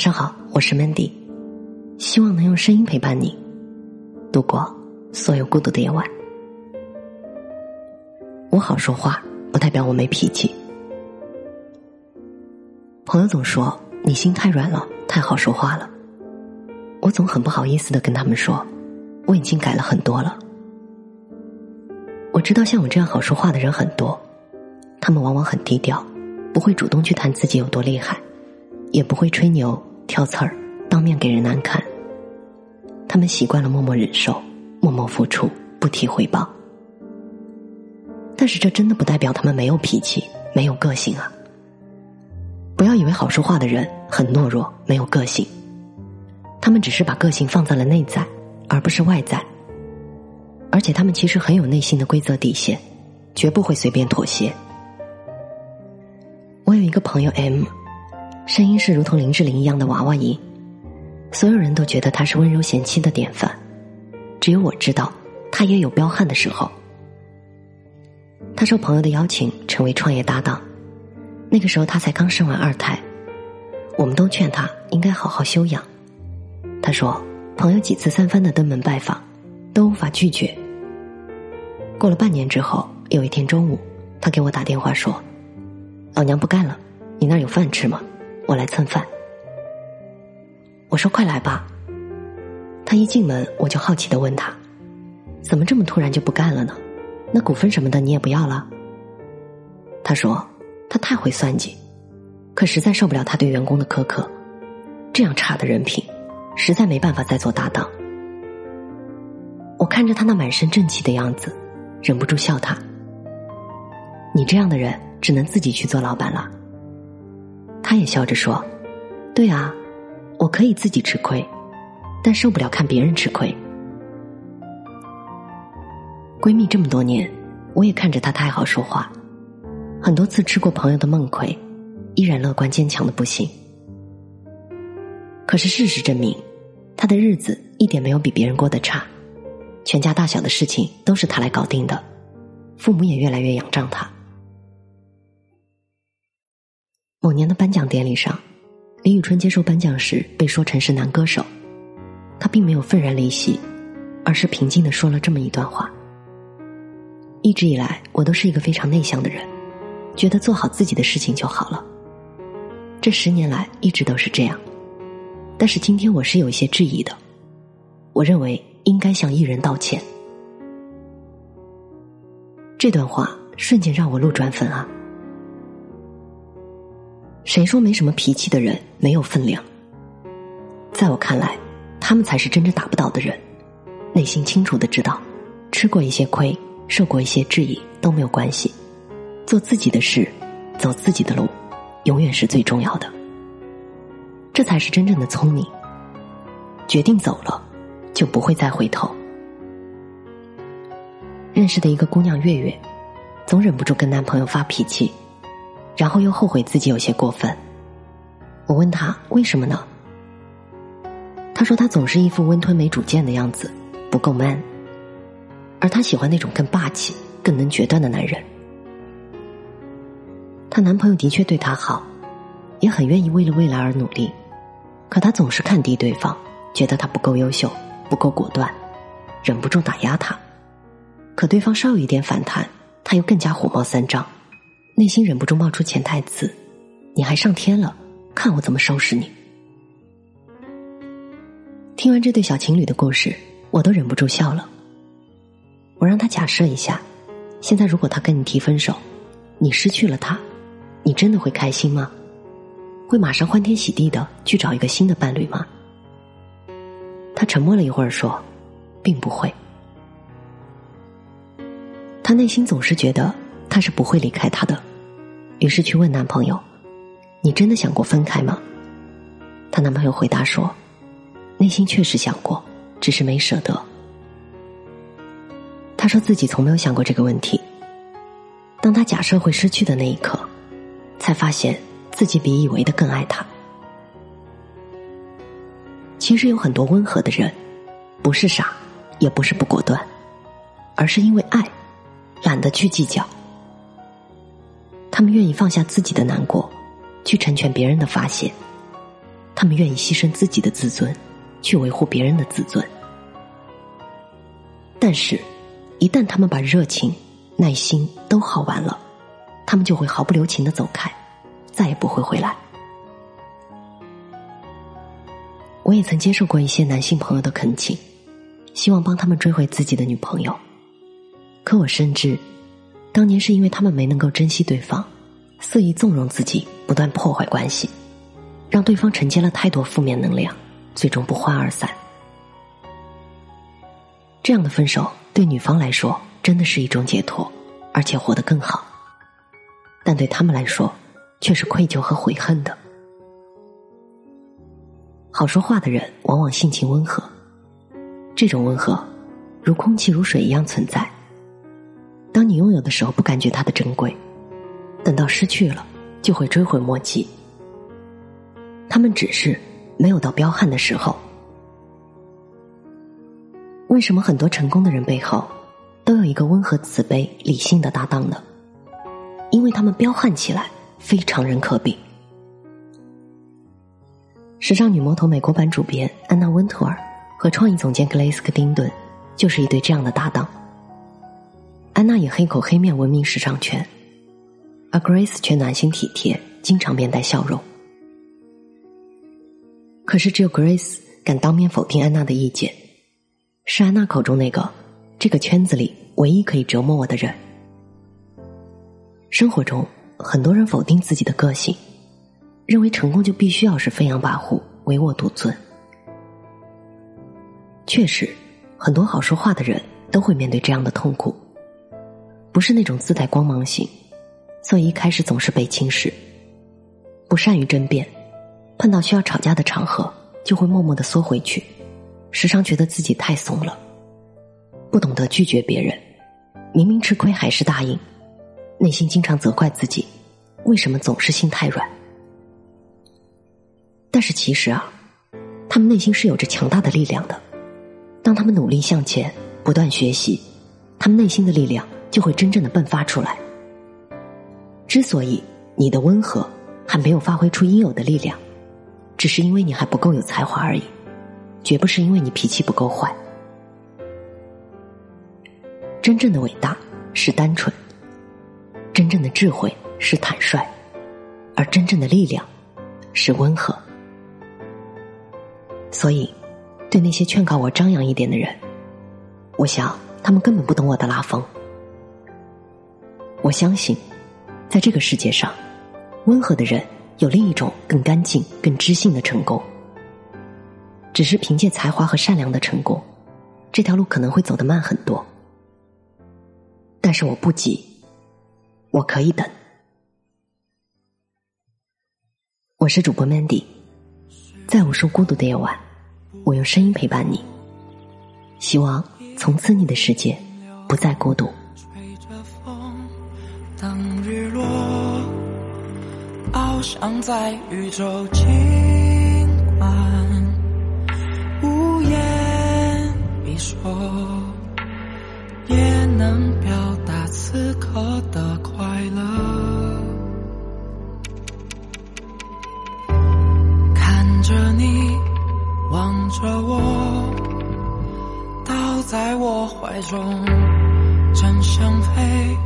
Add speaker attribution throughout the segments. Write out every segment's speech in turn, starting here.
Speaker 1: 晚上好，我是 Mandy，希望能用声音陪伴你度过所有孤独的夜晚。我好说话，不代表我没脾气。朋友总说你心太软了，太好说话了。我总很不好意思的跟他们说，我已经改了很多了。我知道像我这样好说话的人很多，他们往往很低调，不会主动去谈自己有多厉害。也不会吹牛挑刺儿，当面给人难看。他们习惯了默默忍受，默默付出，不提回报。但是这真的不代表他们没有脾气，没有个性啊！不要以为好说话的人很懦弱，没有个性。他们只是把个性放在了内在，而不是外在。而且他们其实很有内心的规则底线，绝不会随便妥协。我有一个朋友 M。声音是如同林志玲一样的娃娃音，所有人都觉得她是温柔贤妻的典范，只有我知道，她也有彪悍的时候。她受朋友的邀请成为创业搭档，那个时候她才刚生完二胎，我们都劝她应该好好休养。她说，朋友几次三番的登门拜访，都无法拒绝。过了半年之后，有一天中午，她给我打电话说：“老娘不干了，你那儿有饭吃吗？”我来蹭饭，我说快来吧。他一进门，我就好奇的问他：“怎么这么突然就不干了呢？那股份什么的你也不要了？”他说：“他太会算计，可实在受不了他对员工的苛刻，这样差的人品，实在没办法再做搭档。”我看着他那满身正气的样子，忍不住笑他：“你这样的人，只能自己去做老板了。”他也笑着说：“对啊，我可以自己吃亏，但受不了看别人吃亏。”闺蜜这么多年，我也看着她太好说话，很多次吃过朋友的梦亏，依然乐观坚强的不行。可是事实证明，她的日子一点没有比别人过得差，全家大小的事情都是她来搞定的，父母也越来越仰仗她。某年的颁奖典礼上，李宇春接受颁奖时被说成是男歌手，她并没有愤然离席，而是平静的说了这么一段话：一直以来，我都是一个非常内向的人，觉得做好自己的事情就好了。这十年来一直都是这样，但是今天我是有一些质疑的，我认为应该向艺人道歉。这段话瞬间让我路转粉啊！谁说没什么脾气的人没有分量？在我看来，他们才是真正打不倒的人。内心清楚的知道，吃过一些亏，受过一些质疑都没有关系。做自己的事，走自己的路，永远是最重要的。这才是真正的聪明。决定走了，就不会再回头。认识的一个姑娘月月，总忍不住跟男朋友发脾气。然后又后悔自己有些过分。我问他为什么呢？他说他总是一副温吞没主见的样子，不够 man。而他喜欢那种更霸气、更能决断的男人。她男朋友的确对她好，也很愿意为了未来而努力，可他总是看低对方，觉得他不够优秀、不够果断，忍不住打压他。可对方稍有一点反弹，他又更加火冒三丈。内心忍不住冒出潜台词：“你还上天了，看我怎么收拾你！”听完这对小情侣的故事，我都忍不住笑了。我让他假设一下，现在如果他跟你提分手，你失去了他，你真的会开心吗？会马上欢天喜地的去找一个新的伴侣吗？他沉默了一会儿，说：“并不会。”他内心总是觉得他是不会离开他的。于是去问男朋友：“你真的想过分开吗？”她男朋友回答说：“内心确实想过，只是没舍得。”她说自己从没有想过这个问题。当她假设会失去的那一刻，才发现自己比以为的更爱他。其实有很多温和的人，不是傻，也不是不果断，而是因为爱，懒得去计较。他们愿意放下自己的难过，去成全别人的发泄。他们愿意牺牲自己的自尊，去维护别人的自尊。但是，一旦他们把热情、耐心都耗完了，他们就会毫不留情的走开，再也不会回来。我也曾接受过一些男性朋友的恳请，希望帮他们追回自己的女朋友。可我深知，当年是因为他们没能够珍惜对方，肆意纵容自己，不断破坏关系。让对方承接了太多负面能量，最终不欢而散。这样的分手对女方来说真的是一种解脱，而且活得更好；但对他们来说，却是愧疚和悔恨的。好说话的人往往性情温和，这种温和如空气如水一样存在。当你拥有的时候不感觉它的珍贵，等到失去了，就会追悔莫及。他们只是没有到彪悍的时候。为什么很多成功的人背后都有一个温和、慈悲、理性的搭档呢？因为他们彪悍起来非常人可比。时尚女魔头美国版主编安娜温图尔和创意总监格雷斯克丁顿就是一对这样的搭档。安娜以黑口黑面闻名时尚圈，而 Grace 却暖心体贴，经常面带笑容。可是，只有 Grace 敢当面否定安娜的意见，是安娜口中那个这个圈子里唯一可以折磨我的人。生活中，很多人否定自己的个性，认为成功就必须要是飞扬跋扈、唯我独尊。确实，很多好说话的人都会面对这样的痛苦，不是那种自带光芒型，所以一开始总是被轻视，不善于争辩。碰到需要吵架的场合，就会默默的缩回去，时常觉得自己太怂了，不懂得拒绝别人，明明吃亏还是答应，内心经常责怪自己，为什么总是心太软？但是其实啊，他们内心是有着强大的力量的，当他们努力向前，不断学习，他们内心的力量就会真正的迸发出来。之所以你的温和还没有发挥出应有的力量。只是因为你还不够有才华而已，绝不是因为你脾气不够坏。真正的伟大是单纯，真正的智慧是坦率，而真正的力量是温和。所以，对那些劝告我张扬一点的人，我想他们根本不懂我的拉风。我相信，在这个世界上，温和的人。有另一种更干净、更知性的成功，只是凭借才华和善良的成功，这条路可能会走得慢很多。但是我不急，我可以等。我是主播 Mandy，在无数孤独的夜晚，我用声音陪伴你，希望从此你的世界不再孤独。
Speaker 2: 等日落翱翔在宇宙，尽管无言一说，也能表达此刻的快乐。看着你，望着我，倒在我怀中，真想飞。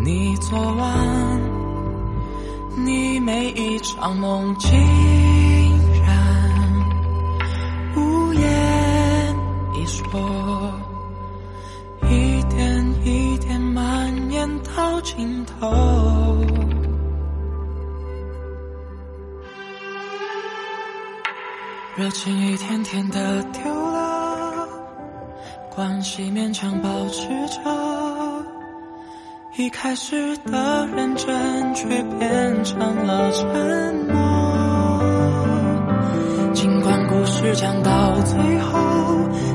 Speaker 2: 你昨晚。你每一场梦竟然无言一说，一点一点蔓延到尽头，热情一天天的丢了，关系勉强保持着。一开始的认真，却变成了沉默。尽管故事讲到最后，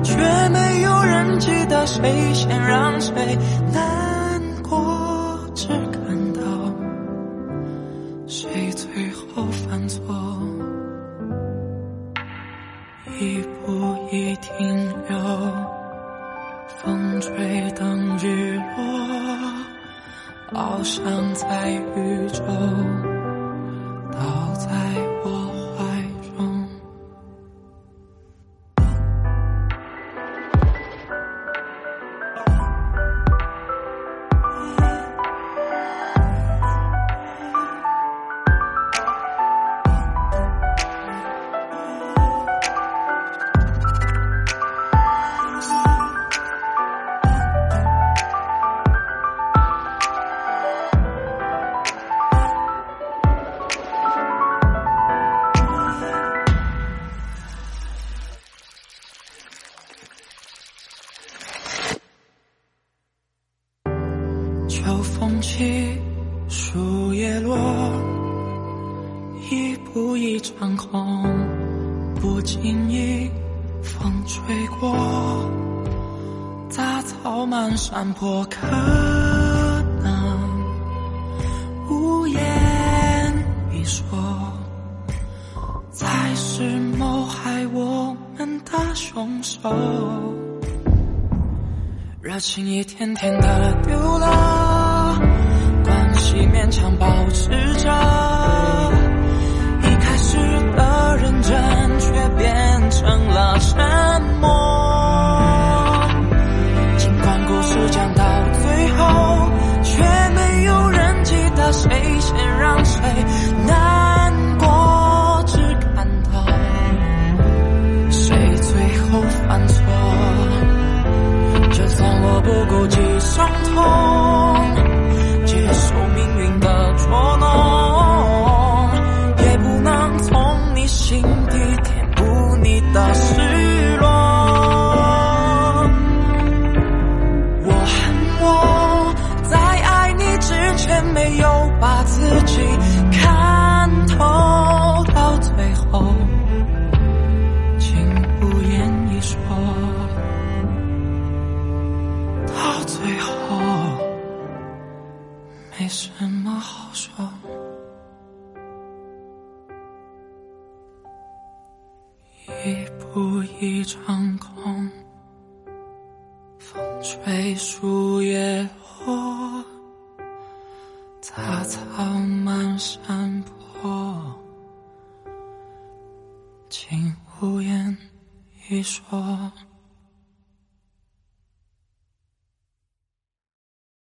Speaker 2: 却没有人记得谁先让谁难上在宇宙，一步一场空，不经意风吹过，杂草满山坡，可能无言以说，才是谋害我们的凶手，热情一天天的丢了。系勉强保持着。一开始的认真，却变成了沉默。尽管故事讲到最后，却没有人记得谁先一步一场空，风吹树叶落